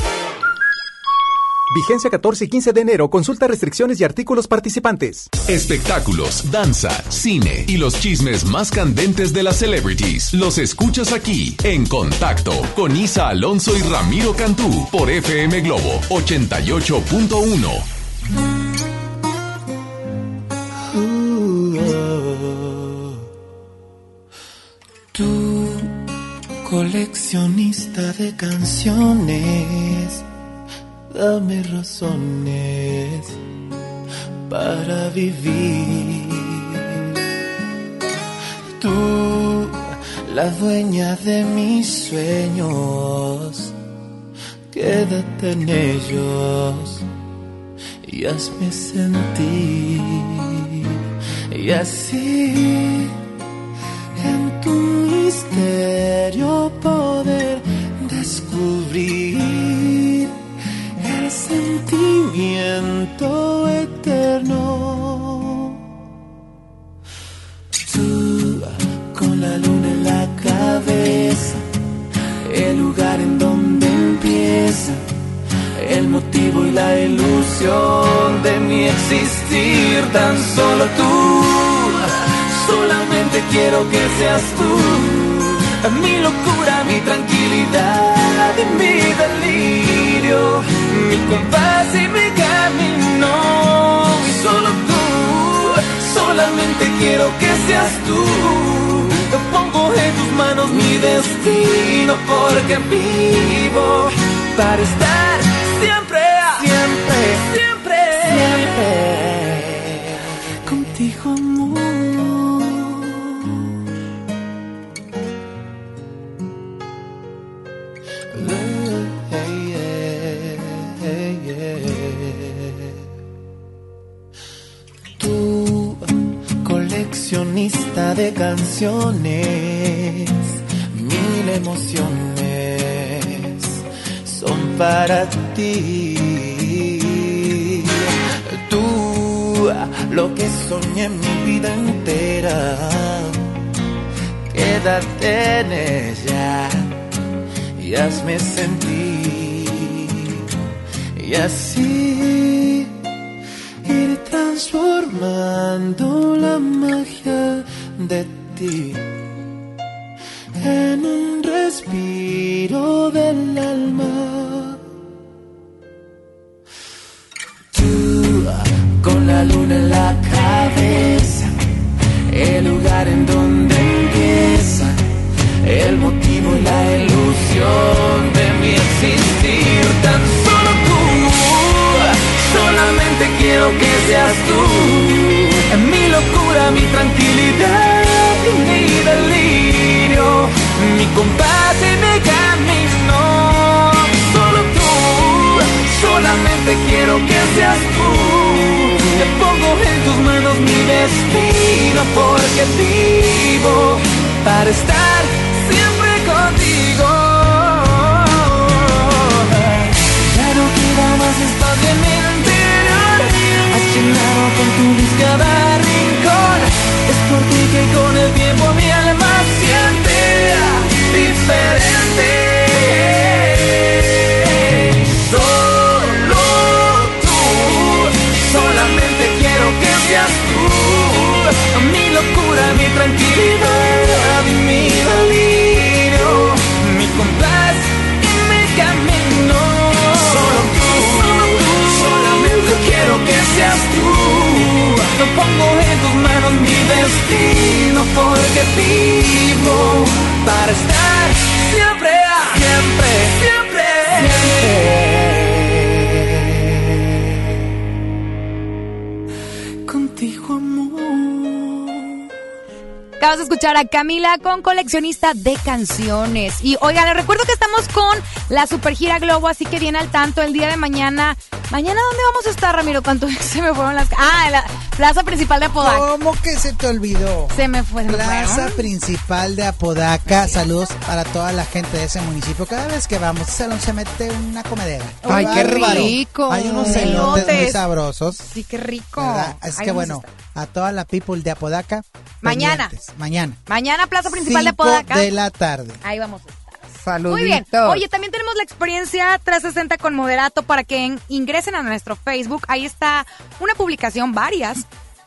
Speaker 15: Vigencia 14 y 15 de enero. Consulta restricciones y artículos participantes.
Speaker 4: Espectáculos, danza, cine y los chismes más candentes de las celebrities. Los escuchas aquí en Contacto con Isa Alonso y Ramiro Cantú por FM Globo 88.1.
Speaker 16: Tú, coleccionista de canciones, dame razones para vivir. Tú, la dueña de mis sueños, quédate en ellos y hazme sentir. Y así en tu misterio poder
Speaker 17: sentimiento eterno. Tú con la luna en la cabeza, el lugar en donde empieza, el motivo y la ilusión de mi existir, tan solo tú. Solamente quiero que seas tú, mi locura, mi tranquilidad y mi delirio, mi compás y mi camino. Y solo tú, solamente quiero que seas tú. Pongo en tus manos mi destino porque vivo para estar siempre, siempre, siempre, siempre contigo, amor. Canciones, mil emociones son para ti. Tú, lo que soñé mi vida entera, quédate en ella y hazme sentir. Y así ir transformando la magia ti para estar siempre contigo. Ya no queda más espacio en mi interior. Has llenado con tu cada rincón. Es por ti que destino porque vivo para estar siempre, siempre, siempre, contigo, amor.
Speaker 1: Acabas de escuchar a Camila con coleccionista de canciones. Y oigan, les recuerdo que estamos con la Super Gira Globo, así que viene al tanto el día de mañana. ¿Mañana dónde vamos a estar, Ramiro? ¿Cuánto se me fueron las... Ah, en la plaza principal de Apodaca.
Speaker 2: ¿Cómo que se te olvidó?
Speaker 1: Se me fue. se
Speaker 2: Plaza principal de Apodaca. Saludos para toda la gente de ese municipio. Cada vez que vamos, ese salón se mete una comedera.
Speaker 3: Ay, qué rico.
Speaker 2: Hay unos celotes muy
Speaker 1: Elotes.
Speaker 2: sabrosos.
Speaker 1: Sí, qué rico. Ahí
Speaker 2: que bueno, a toda la people de Apodaca.
Speaker 1: Mañana.
Speaker 2: Mañana.
Speaker 1: Mañana, plaza principal de Apodaca.
Speaker 2: de la tarde.
Speaker 1: Ahí vamos.
Speaker 3: Saluditos.
Speaker 1: Muy bien. Oye, también tenemos la experiencia 360 con Moderato para que en- ingresen a nuestro Facebook. Ahí está una publicación, varias.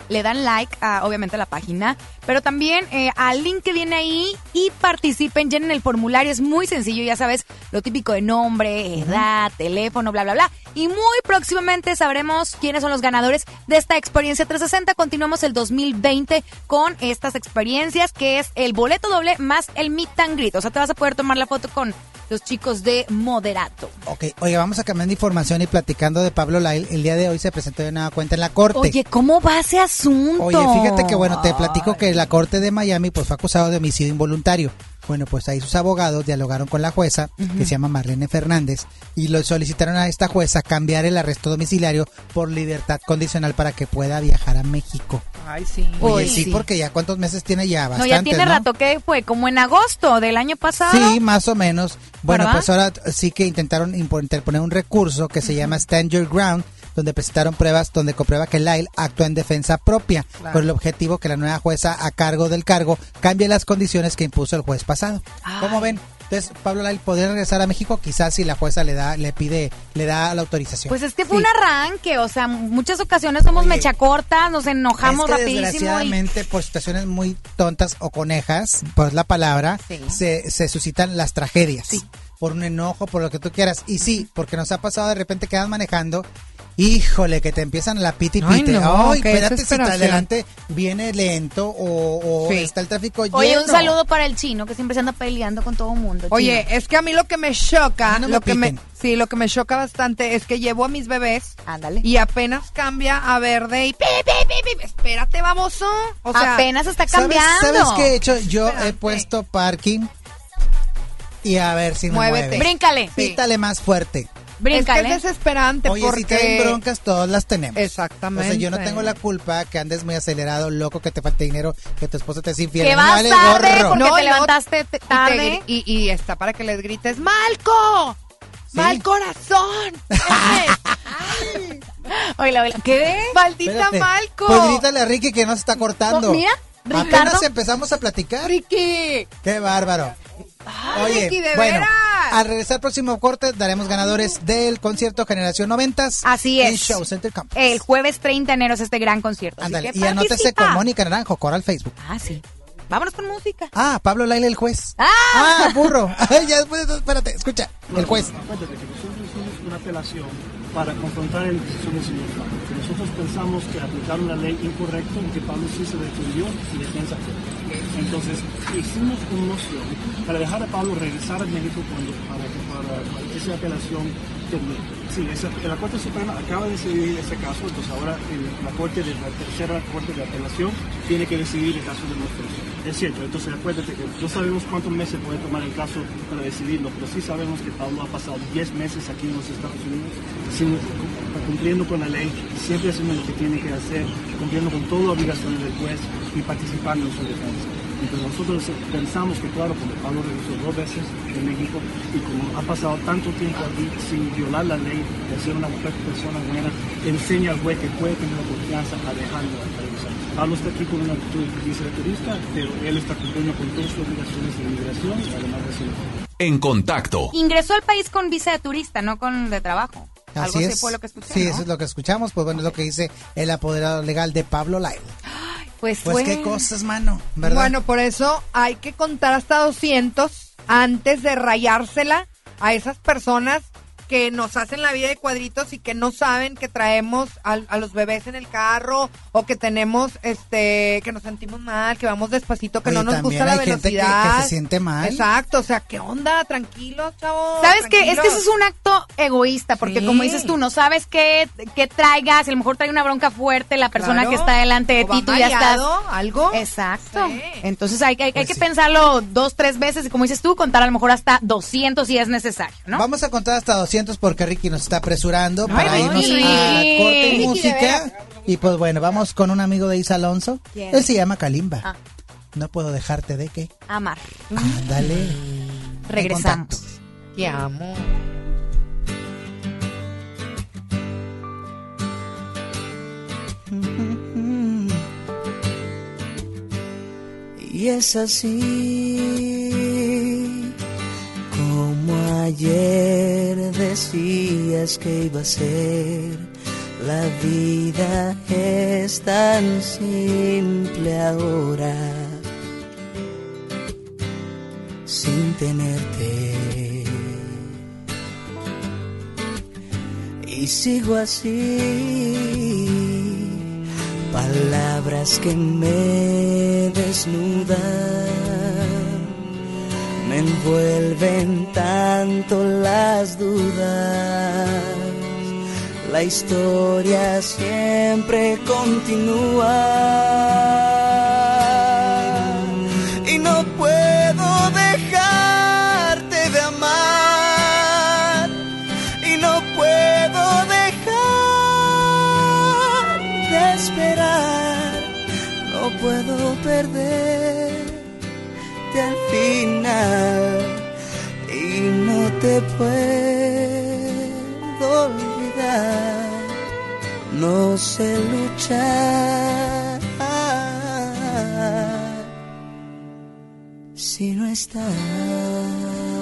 Speaker 1: Le dan like a, obviamente, a la página, pero también eh, al link que viene ahí y participen, llenen el formulario. Es muy sencillo, ya sabes, lo típico de nombre, edad, teléfono, bla, bla, bla. Y muy próximamente sabremos quiénes son los ganadores de esta experiencia 360. Continuamos el 2020 con estas experiencias, que es el boleto doble más el meet and greet. O sea, te vas a poder tomar la foto con los chicos de Moderato.
Speaker 2: Ok, oye, vamos a cambiar de información y platicando de Pablo Lail. El día de hoy se presentó de nueva cuenta en la corte.
Speaker 1: Oye, ¿cómo va ese asunto?
Speaker 2: Oye, fíjate que bueno, te platico que la corte de Miami pues fue acusado de homicidio involuntario. Bueno, pues ahí sus abogados dialogaron con la jueza, que se llama Marlene Fernández, y lo solicitaron a esta jueza cambiar el arresto domiciliario por libertad condicional para que pueda viajar a México.
Speaker 3: Ay, sí.
Speaker 2: Oye, sí,
Speaker 1: sí.
Speaker 2: porque ya cuántos meses tiene ya,
Speaker 1: No,
Speaker 2: bastante,
Speaker 1: ya tiene rato que fue, como en agosto del año pasado.
Speaker 2: Sí, más o menos. Bueno,
Speaker 1: ¿Verdad?
Speaker 2: pues ahora sí que intentaron interponer un recurso que se llama Stand Your Ground, donde presentaron pruebas donde comprueba que Lyle actúa en defensa propia,
Speaker 3: Claro.
Speaker 2: con el objetivo que la nueva jueza a cargo del cargo cambie las condiciones que impuso el juez pasado. ¿Cómo ven? Entonces, Pablo Lyle podría regresar a México, quizás si la jueza le da, le pide, le da la autorización.
Speaker 1: Pues es que fue un arranque, o sea, muchas ocasiones somos mecha corta, nos enojamos
Speaker 2: es que
Speaker 1: rapidísimo. y-
Speaker 2: desgraciadamente por situaciones muy tontas o conejas, pues la palabra, se, se suscitan las tragedias. Por un enojo, por lo que tú quieras. Y sí, porque nos ha pasado de repente que vas manejando, híjole, que te empiezan la piti
Speaker 3: Ay,
Speaker 2: pite.
Speaker 3: no,
Speaker 2: Ay,
Speaker 3: qué
Speaker 2: espérate si
Speaker 3: desesperación.
Speaker 2: adelante viene lento o, o
Speaker 3: Sí.
Speaker 2: está el tráfico lleno.
Speaker 1: Oye, un saludo para el chino que siempre se anda peleando con todo el mundo.
Speaker 3: Oye, es que a mí lo que me choca,
Speaker 1: no me
Speaker 3: lo que me, sí, lo que me choca bastante es que llevo a mis bebés
Speaker 1: Ándale.
Speaker 3: y apenas cambia a verde y pi, pi, pi, pi, espérate, baboso. O sea,
Speaker 1: Apenas está
Speaker 2: ¿Sabes,
Speaker 1: cambiando.
Speaker 2: ¿Sabes qué he hecho? Yo he puesto parking y a ver si me
Speaker 3: Muévete.
Speaker 2: mueve.
Speaker 1: Bríncale.
Speaker 2: Pítale más fuerte.
Speaker 1: Bríncale.
Speaker 3: Es que es desesperante
Speaker 2: Oye,
Speaker 3: porque
Speaker 2: si traen broncas, todas las tenemos.
Speaker 3: Exactamente.
Speaker 2: O sea, yo no tengo la culpa que andes muy acelerado, loco, que te falte dinero, que tu esposo te es infiel.
Speaker 1: Que vas
Speaker 2: vale
Speaker 1: tarde
Speaker 2: gorro.
Speaker 1: porque
Speaker 3: No,
Speaker 1: te levantaste te-
Speaker 3: y te
Speaker 1: tarde.
Speaker 3: Y, y está para que les grites, ¡Malco! ¡Mal corazón!
Speaker 1: Oye, oye, ¿qué?
Speaker 3: ¡Maldita
Speaker 2: Espérate.
Speaker 3: Malco!
Speaker 2: Pues grítale a Ricky que no se está cortando.
Speaker 1: No, mira,
Speaker 2: Apenas empezamos a platicar.
Speaker 3: ¡Ricky!
Speaker 2: ¡Qué bárbaro! Oye,
Speaker 3: Ricky, de
Speaker 2: bueno,
Speaker 3: veras.
Speaker 2: Al regresar al próximo corte daremos ganadores del concierto Generación 90
Speaker 1: Así
Speaker 2: en
Speaker 1: es.
Speaker 2: Show Center Camp.
Speaker 1: El jueves 30 de enero es este gran concierto.
Speaker 2: Ándale, y anótese con Mónica Naranjo, Coral Facebook.
Speaker 1: Ah, sí. Vámonos con música.
Speaker 2: Ah, Pablo Laila el juez.
Speaker 1: ¡Ah!
Speaker 2: Ah, burro. Ay, ya después, de- espérate, escucha, el juez.
Speaker 18: Acuérdate que nosotros hicimos una apelación para confrontar el decisión nosotros pensamos que aplicaron la ley incorrecta y que Pablo sí se defendió y defensa propia. Entonces, hicimos una moción para dejar a Pablo regresar a México cuando, para, para, esa apelación termine. Sí, la Corte Suprema acaba de decidir ese caso, entonces ahora la Corte de la tercera Corte de Apelación tiene que decidir el caso de nuestro Es cierto, entonces acuérdate que no sabemos cuántos meses puede tomar el caso para decidirlo, pero sí sabemos que Pablo ha pasado 10 meses aquí en los Estados Unidos sin- cumpliendo con la ley, siempre haciendo lo que tiene que hacer, cumpliendo con todas las obligaciones del juez y participando en su defensa. Entonces nosotros pensamos que claro, como Pablo regresó dos veces de México y como ha pasado tanto tiempo aquí sin violar la ley, de ser una persona buena, enseña al juez que puede tener confianza a dejarlo. Pablo está aquí con una actitud de visa de turista, pero él está cumpliendo con todas sus obligaciones de inmigración y además de ser
Speaker 5: En contacto.
Speaker 1: Ingresó al país con visa de turista, no con de trabajo. Algo
Speaker 2: Así
Speaker 1: así
Speaker 2: es.
Speaker 1: fue lo que escuché,
Speaker 2: sí,
Speaker 1: ¿no?
Speaker 2: eso es lo que escuchamos. Pues bueno, es lo que dice el apoderado legal de Pablo Laila.
Speaker 1: Pues,
Speaker 2: Pues qué cosas, mano, ¿verdad?
Speaker 3: Bueno, por eso hay que contar hasta 200 antes de rayársela a esas personas que nos hacen la vida de cuadritos y que no saben que traemos al- a, los bebés en el carro o que tenemos, este, que nos sentimos mal, que vamos despacito, que
Speaker 2: Oye,
Speaker 3: no nos gusta la
Speaker 2: hay gente que-
Speaker 3: velocidad.
Speaker 2: que se siente mal.
Speaker 3: Exacto, o sea, ¿qué onda? Tranquilos, chavos.
Speaker 1: ¿Sabes qué? Es que eso es un acto egoísta, porque
Speaker 3: Sí.
Speaker 1: como dices tú, no sabes qué, qué traigas, a lo mejor trae una bronca fuerte la persona
Speaker 3: Claro.
Speaker 1: que está delante de
Speaker 3: O
Speaker 1: ti,
Speaker 3: va
Speaker 1: tú ya estás...
Speaker 3: ¿Algo?
Speaker 1: Exacto. Entonces hay, que- hay,
Speaker 2: Pues
Speaker 1: que
Speaker 2: sí.
Speaker 1: pensarlo dos, tres veces y como dices tú, contar a lo mejor hasta 200 si es necesario, ¿no?
Speaker 2: Vamos a contar hasta 200 porque Ricky nos está apresurando
Speaker 1: Ay,
Speaker 2: para irnos
Speaker 1: Ricky.
Speaker 2: a corte y música. Y pues bueno, vamos con un amigo de Isa Alonso.
Speaker 1: ¿Quién?
Speaker 2: Él se llama Kalimba.
Speaker 1: Ah.
Speaker 2: No puedo dejarte de qué.
Speaker 1: Amar.
Speaker 2: Ándale.
Speaker 1: Regresamos.
Speaker 3: Te amo.
Speaker 17: Y es así como ayer decías que iba a ser. La vida es tan simple ahora sin tenerte. Y sigo así palabras que me desnudan, me envuelven tanto las dudas. La historia siempre continúa. Y no puedo dejarte de amar. Y no puedo dejar de esperar, no puedo perder al final y no te puedo olvidar. No sé luchar si no estás.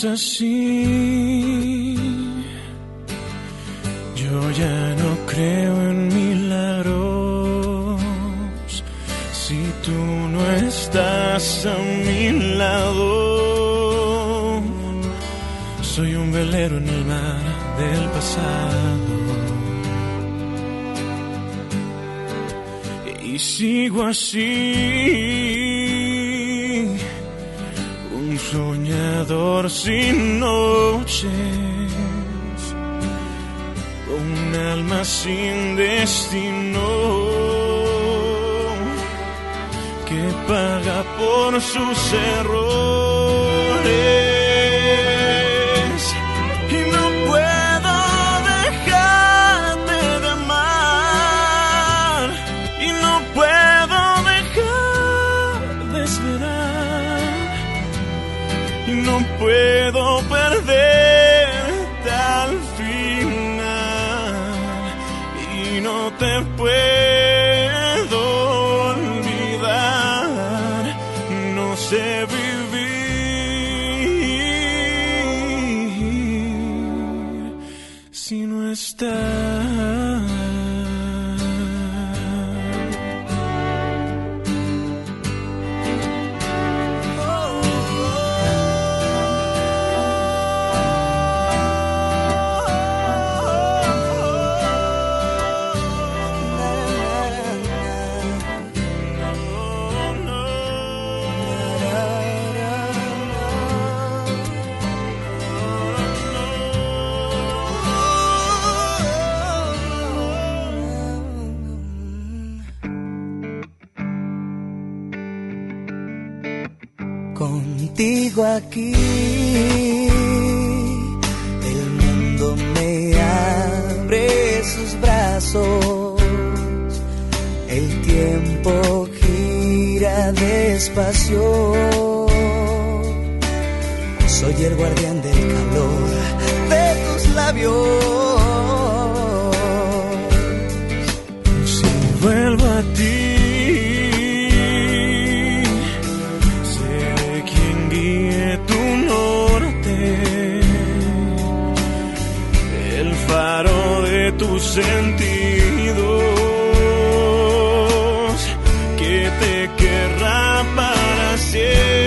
Speaker 19: Es así. Yo ya no creo en milagros. Si tú no estás a mi lado, soy un velero en el mar del pasado. Y sigo así soñador sin noches, un alma sin destino, que paga por sus errores.
Speaker 17: Tus
Speaker 19: sentidos, que te querrá para siempre.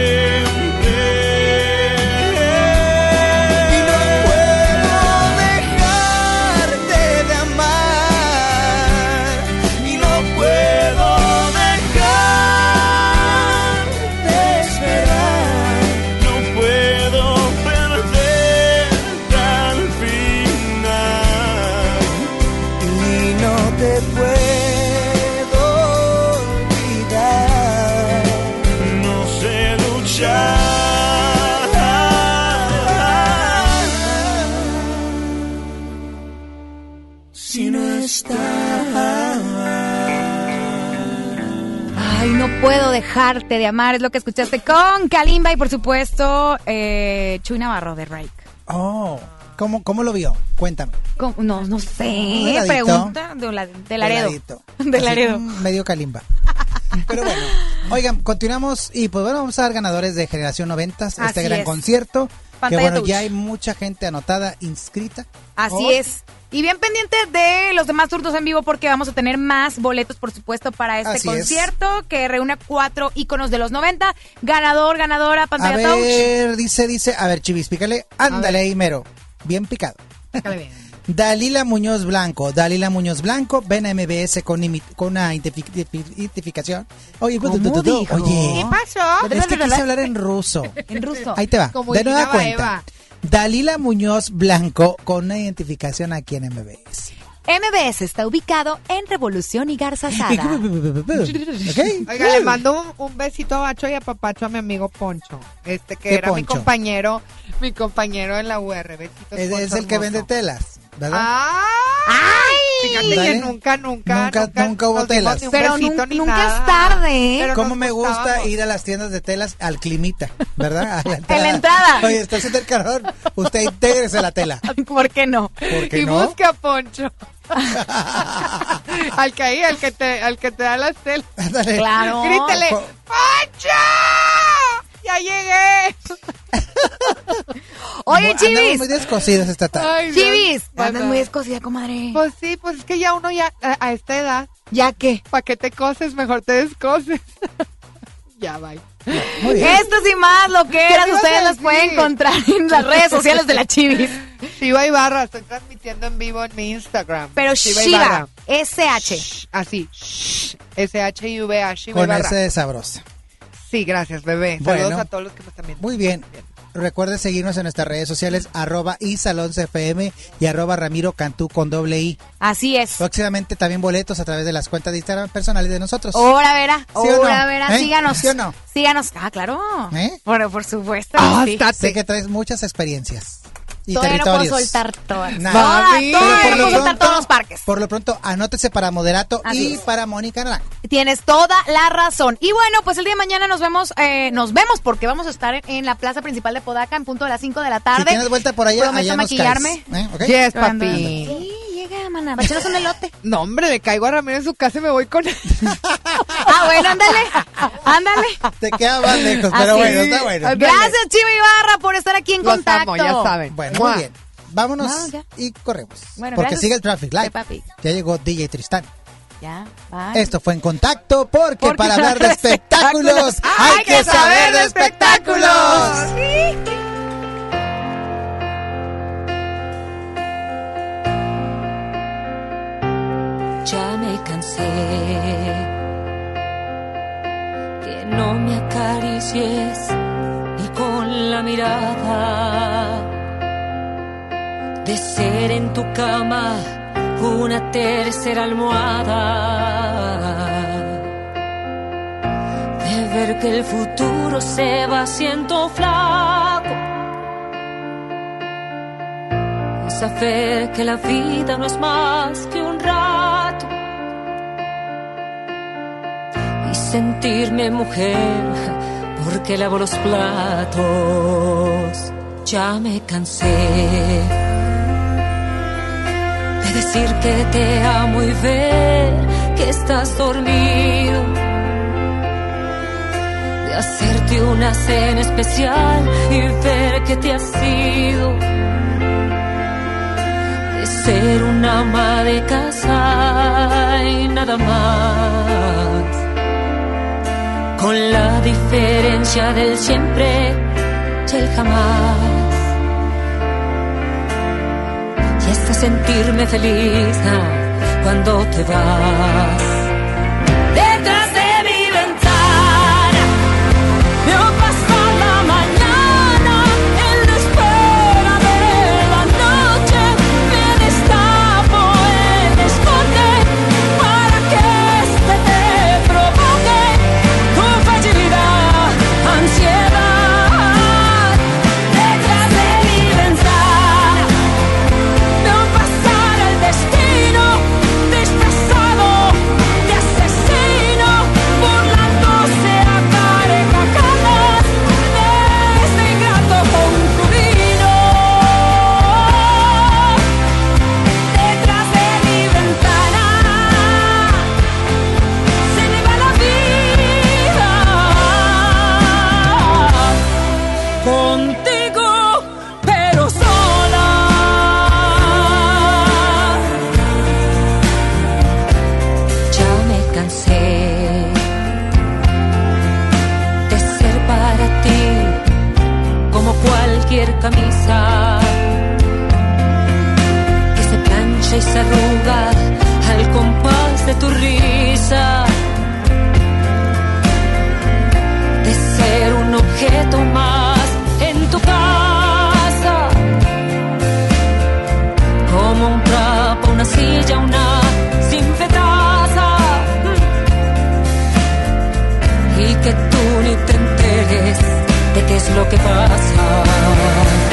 Speaker 17: Puedo dejarte de amar,
Speaker 1: es lo que escuchaste con Kalimba y por supuesto eh, Chuy Navarro de Rake.
Speaker 2: Oh, ¿cómo, cómo lo vio? Cuéntame.
Speaker 1: ¿Cómo? No, no sé, pregunta de, la, de Laredo. De Laredo.
Speaker 2: mm, medio calimba. Pero bueno, oigan, continuamos y pues bueno, vamos a dar ganadores de Generación 90, este
Speaker 1: Así
Speaker 2: gran
Speaker 1: es.
Speaker 2: concierto. Que
Speaker 1: Pantalla
Speaker 2: bueno,
Speaker 1: touch.
Speaker 2: ya hay mucha gente anotada, inscrita.
Speaker 1: Así
Speaker 2: Oh,
Speaker 1: es. Y bien pendiente de los demás turnos en vivo porque vamos a tener más boletos, por supuesto, para este
Speaker 2: Así es.
Speaker 1: concierto que reúne cuatro íconos de los 90. Ganador, ganadora,
Speaker 2: A
Speaker 1: pantalla touch.
Speaker 2: ver, dice, dice, a ver, Chivis, pícale, ándale ahí, mero. Bien picado. Dalila Muñoz Blanco, Dalila Muñoz Blanco, ven a MBS con, una identifi- identifi- identificación. Oye,
Speaker 1: ¿Cómo
Speaker 2: du- du- du-
Speaker 1: dijo?
Speaker 2: oye.
Speaker 1: ¿Qué pasó?
Speaker 2: Es que quise hablar en ruso.
Speaker 1: En ruso.
Speaker 2: Ahí te va.
Speaker 3: Como
Speaker 2: de nueva cuenta.
Speaker 3: Eva.
Speaker 2: Dalila Muñoz Blanco con una identificación aquí en MBS.
Speaker 1: MBS está ubicado en Revolución y Garza Sada.
Speaker 3: Oiga, le mando un, un besito a Bacho y a Papacho a mi amigo Poncho. Este que
Speaker 2: ¿Qué
Speaker 3: era mi compañero, mi compañero en la UR. Besitos,
Speaker 2: Es, el que vende telas, ¿verdad?
Speaker 3: ¡Ay! Fíjate
Speaker 2: Dale.
Speaker 3: que nunca, nunca,
Speaker 2: Nunca- nunca hubo telas.
Speaker 1: Pero
Speaker 3: besito
Speaker 1: nun-
Speaker 3: ni
Speaker 1: nunca
Speaker 3: nada.
Speaker 1: es tarde, ¿eh?
Speaker 3: Pero
Speaker 2: ¿Cómo me gusta ir a las tiendas de telas al climita, ¿verdad? A la
Speaker 1: En la entrada.
Speaker 2: Oye, está haciendo el calor. Usted intégrese a la tela.
Speaker 1: ¿Por qué no?
Speaker 2: ¿Por qué
Speaker 3: y
Speaker 2: no?
Speaker 3: busca a Poncho. al que ahí, al que te, al que te da las telas.
Speaker 2: Ándale.
Speaker 1: Claro.
Speaker 3: Grítele,
Speaker 2: Po-
Speaker 3: ¡Poncho! ¡Ya llegué!
Speaker 1: Oye,
Speaker 2: Andamos
Speaker 1: Chivis.
Speaker 2: muy descosidos esta tarde.
Speaker 3: Ay.
Speaker 1: Chivis.
Speaker 3: Bueno.
Speaker 1: Andas muy escocida, comadre.
Speaker 3: Pues sí, pues es que ya uno ya, a, a esta edad,
Speaker 1: ¿Ya qué?
Speaker 3: ¿para qué te coses? Mejor te descoses. ya, bye.
Speaker 2: Muy bien.
Speaker 1: Estos y más lo que eras,
Speaker 3: ¿Qué ibas
Speaker 1: ustedes
Speaker 3: a
Speaker 1: las pueden encontrar en las redes sociales de la Chivis.
Speaker 3: Shiva Ibarra, estoy transmitiendo en vivo en mi Instagram.
Speaker 1: Pero
Speaker 3: Shiva
Speaker 1: Shiva,
Speaker 3: Ibarra.
Speaker 1: SH.
Speaker 3: Así, shh, S-H-I-V-A, Shiva
Speaker 2: Con
Speaker 3: Ibarra.
Speaker 2: ese de sabrosa.
Speaker 3: Sí, gracias, bebé.
Speaker 2: Bueno.
Speaker 3: Saludos a todos los que están viendo.
Speaker 2: Muy bien. Recuerden seguirnos en nuestras redes sociales, arroba isalonsfm y arroba ramiro cantú con doble i.
Speaker 1: Así es.
Speaker 2: Próximamente también boletos a través de las cuentas de Instagram personales de nosotros.
Speaker 1: Ahora verá,
Speaker 2: ¿Sí o no?
Speaker 1: ahora verá,
Speaker 2: ¿Eh?
Speaker 1: síganos.
Speaker 2: ¿Sí o no?
Speaker 1: Síganos. Ah, claro.
Speaker 2: ¿Eh?
Speaker 1: Bueno, por supuesto.
Speaker 3: Ah,
Speaker 1: sí.
Speaker 2: Sé que traes muchas experiencias y
Speaker 1: Todavía no puedo
Speaker 2: territorios.
Speaker 1: soltar todas.
Speaker 2: Nada.
Speaker 1: Todas, todas, no
Speaker 2: lo
Speaker 1: puedo soltar
Speaker 2: pronto-
Speaker 1: todos los parques.
Speaker 2: Por lo pronto, anótese para Moderato
Speaker 1: Así
Speaker 2: y
Speaker 1: es.
Speaker 2: para Mónica Naranjo.
Speaker 1: Tienes toda la razón. Y bueno, pues el día de mañana nos vemos, eh, nos vemos porque vamos a estar en, en la plaza principal de Podaca en punto de las 5 de la
Speaker 2: Si
Speaker 1: tarde.
Speaker 2: tienes vuelta por allá, allá nos
Speaker 1: maquillarme.
Speaker 2: caes. ¿eh?
Speaker 3: Yes, papi.
Speaker 1: Sí, llega. Bachenos un elote.
Speaker 3: No, hombre, le caigo a Ramiro en su casa y me voy con él.
Speaker 1: Ah, bueno, ándale. Ándale.
Speaker 2: Te queda más lejos, pero bueno, está bueno.
Speaker 1: Gracias, Chiva Ibarra, por estar aquí en
Speaker 3: Los
Speaker 1: contacto.
Speaker 3: amo, ya saben.
Speaker 2: Bueno,
Speaker 3: Mua.
Speaker 2: muy bien. Vámonos
Speaker 1: No,
Speaker 2: y corremos.
Speaker 1: Bueno,
Speaker 2: porque
Speaker 1: gracias.
Speaker 2: sigue el traffic light.
Speaker 1: Sí.
Speaker 2: Ya llegó DJ Tristán.
Speaker 1: Ya, bye.
Speaker 2: Esto fue en contacto porque,
Speaker 1: Porque
Speaker 2: para hablar de espectáculos hay que saber de espectáculos.
Speaker 20: Ya me cansé no me acaricies ni con la mirada. De ser en tu cama una tercera almohada. De ver que el futuro se va haciendo flaco. De saber que la vida no es más que un rato y sentirme mujer porque lavo los platos. Ya me cansé de decir que te amo y ver que estás dormido. De hacerte una cena especial y ver que te has ido. De ser una ama de casa y nada más con la diferencia del siempre y el jamás. Y hasta sentirme feliz ah, cuando te vas. tú ni te enteres de qué es lo que pasa.